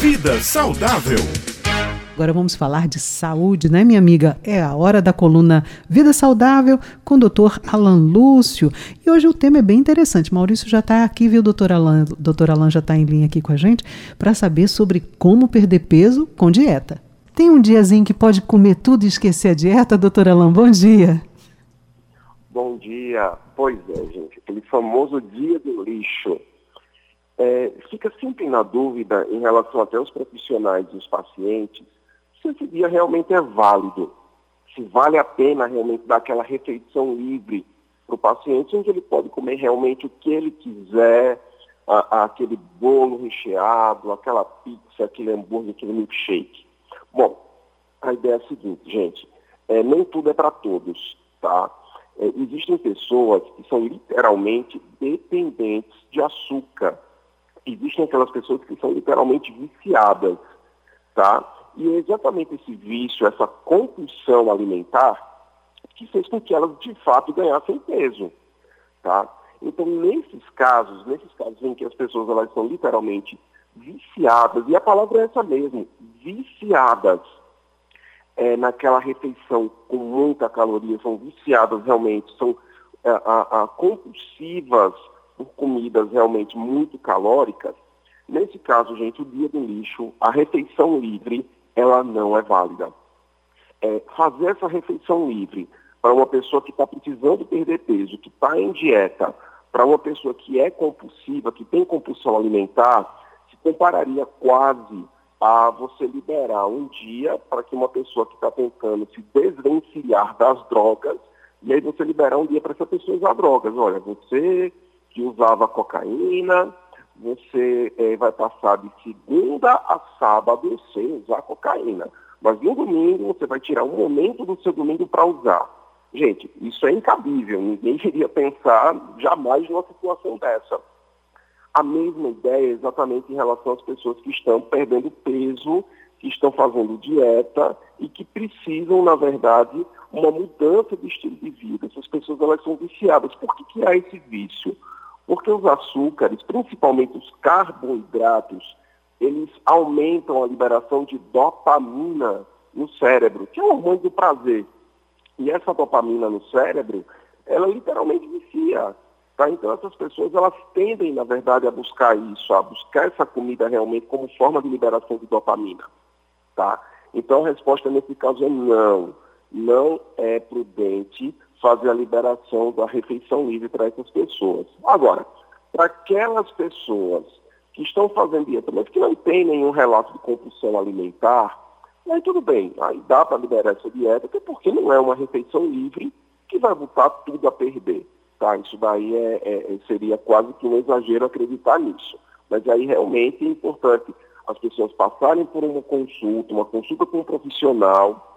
Vida saudável. Agora vamos falar de saúde, né, minha amiga? É a hora da coluna Vida Saudável com o doutor Alan Lúcio. E hoje o tema é bem interessante. Maurício já está aqui, viu, doutor Alan? Doutor Alan já está em linha aqui com a gente para saber sobre como perder peso com dieta. Tem um diazinho que pode comer tudo e esquecer a dieta, doutor Alan? Bom dia. Bom dia. Pois é, gente, aquele famoso dia do lixo. É, fica sempre na dúvida em relação até aos profissionais e os pacientes se esse dia realmente é válido, se vale a pena realmente dar aquela refeição livre para o paciente, onde ele pode comer realmente o que ele quiser, a, a, aquele bolo recheado, aquela pizza, aquele hambúrguer, aquele milkshake. Bom, a ideia é a seguinte, gente, é, nem tudo é para todos, tá? É, existem pessoas que são literalmente dependentes de açúcar. Existem aquelas pessoas que são literalmente viciadas, tá? E é exatamente esse vício, essa compulsão alimentar, que fez com que elas de fato ganhassem peso. Tá? Então, nesses casos, nesses casos em que as pessoas elas são literalmente viciadas, e a palavra é essa mesmo, viciadas é, naquela refeição com muita caloria, são viciadas realmente, são é, a, a, compulsivas por comidas realmente muito calóricas, nesse caso, gente, o dia do lixo, a refeição livre, ela não é válida. É, fazer essa refeição livre para uma pessoa que está precisando perder peso, que está em dieta, para uma pessoa que é compulsiva, que tem compulsão alimentar, se compararia quase a você liberar um dia para que uma pessoa que está tentando se desvencilhar das drogas, e aí você liberar um dia para essa pessoa usar drogas. Olha, você que usava cocaína, você é, vai passar de segunda a sábado sem usar cocaína. Mas no domingo você vai tirar um momento do seu domingo para usar. Gente, isso é incabível. Ninguém iria pensar jamais numa situação dessa. A mesma ideia é exatamente em relação às pessoas que estão perdendo peso, que estão fazendo dieta e que precisam, na verdade, uma mudança de estilo de vida. Essas pessoas elas são viciadas. Por que, que há esse vício? Porque os açúcares, principalmente os carboidratos, eles aumentam a liberação de dopamina no cérebro, que é o hormônio do prazer. E essa dopamina no cérebro, ela literalmente vicia. Tá? Então essas pessoas elas tendem, na verdade, a buscar isso, a buscar essa comida realmente como forma de liberação de dopamina. Tá? Então a resposta nesse caso é não. Não é prudente fazer a liberação da refeição livre para essas pessoas. Agora, para aquelas pessoas que estão fazendo dieta, mas que não tem nenhum relato de compulsão alimentar, aí tudo bem, aí dá para liberar essa dieta, até porque não é uma refeição livre que vai botar tudo a perder. Tá? Isso daí é, é, seria quase que um exagero acreditar nisso. Mas aí realmente é importante as pessoas passarem por uma consulta, uma consulta com um profissional,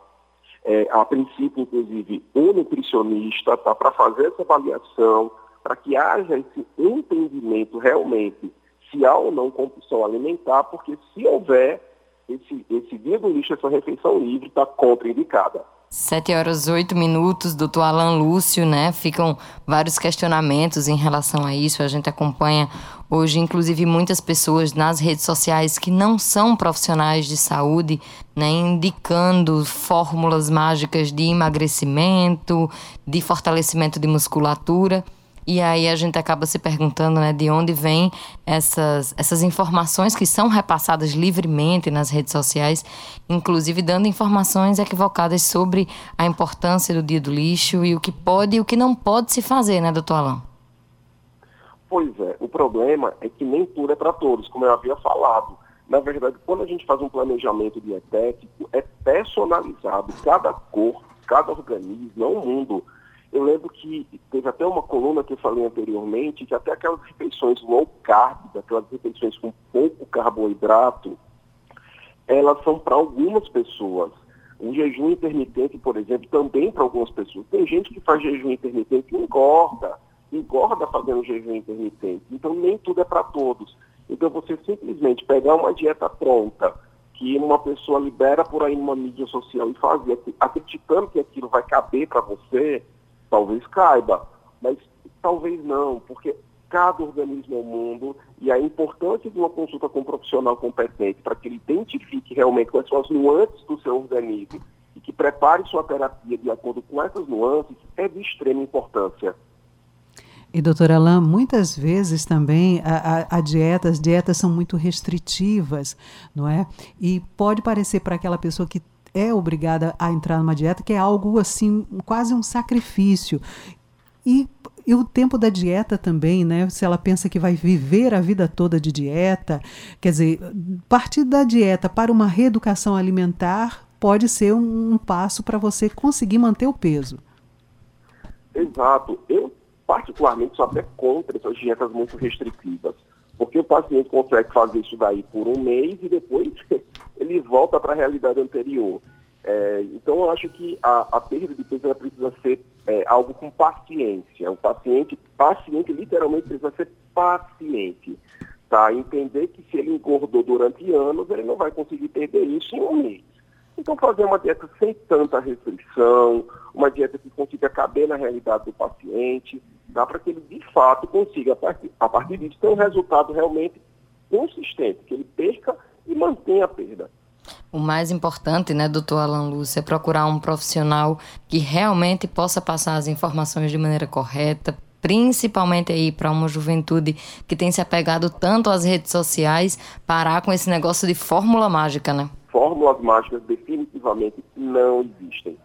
é, a princípio, inclusive, o nutricionista, tá, para fazer essa avaliação, para que haja esse entendimento realmente se há ou não compulsão alimentar, porque se houver, esse, esse dia do lixo, essa refeição livre, está contraindicada. Sete horas oito minutos, doutor Alan Lúcio, né? Ficam vários questionamentos em relação a isso. A gente acompanha hoje, inclusive, muitas pessoas nas redes sociais que não são profissionais de saúde, né? Indicando fórmulas mágicas de emagrecimento, de fortalecimento de musculatura. E aí a gente acaba se perguntando, né, de onde vêm essas, essas informações que são repassadas livremente nas redes sociais, inclusive dando informações equivocadas sobre a importância do dia do lixo e o que pode e o que não pode se fazer, né, doutor Alain? Pois é, o problema é que nem tudo é para todos, como eu havia falado. Na verdade, quando a gente faz um planejamento dietético, é personalizado. Cada corpo, cada organismo, é um mundo. Eu lembro que teve até uma coluna que eu falei anteriormente, que até aquelas refeições low carb, aquelas refeições com pouco carboidrato, elas são para algumas pessoas. O jejum intermitente, por exemplo, também para algumas pessoas. Tem gente que faz jejum intermitente e engorda, engorda fazendo jejum intermitente. Então nem tudo é para todos. Então você simplesmente pegar uma dieta pronta, que uma pessoa libera por aí numa mídia social e fazer, acreditando que aquilo vai caber para você, talvez caiba, mas talvez não, porque cada organismo é um mundo e a importância de uma consulta com um profissional competente para que ele identifique realmente quais são as nuances do seu organismo e que prepare sua terapia de acordo com essas nuances é de extrema importância. E, doutora Alain, muitas vezes também a, a, a, dieta, as dietas são muito restritivas, não é? E pode parecer para aquela pessoa que é obrigada a entrar numa dieta que é algo assim, quase um sacrifício. E, e o tempo da dieta também, né? Se ela pensa que vai viver a vida toda de dieta, quer dizer, partir da dieta para uma reeducação alimentar pode ser um, um passo para você conseguir manter o peso. Exato. Eu particularmente sou até contra essas dietas muito restritivas, porque o paciente consegue fazer isso daí por um mês e depois ele volta para a realidade anterior. É, então, eu acho que a, a perda de peso precisa ser é, algo com paciência. O paciente, paciente literalmente precisa ser paciente. Tá? Entender que se ele engordou durante anos, ele não vai conseguir perder isso em um mês. Então, fazer uma dieta sem tanta restrição, uma dieta que consiga caber na realidade do paciente, dá para que ele, de fato, consiga, a partir, a partir disso, ter um resultado realmente consistente, que ele perca e mantenha a perda. O mais importante, né, doutor Alan Lúcio, é procurar um profissional que realmente possa passar as informações de maneira correta, principalmente aí para uma juventude que tem se apegado tanto às redes sociais, parar com esse negócio de fórmula mágica, né? Fórmulas mágicas definitivamente não existem.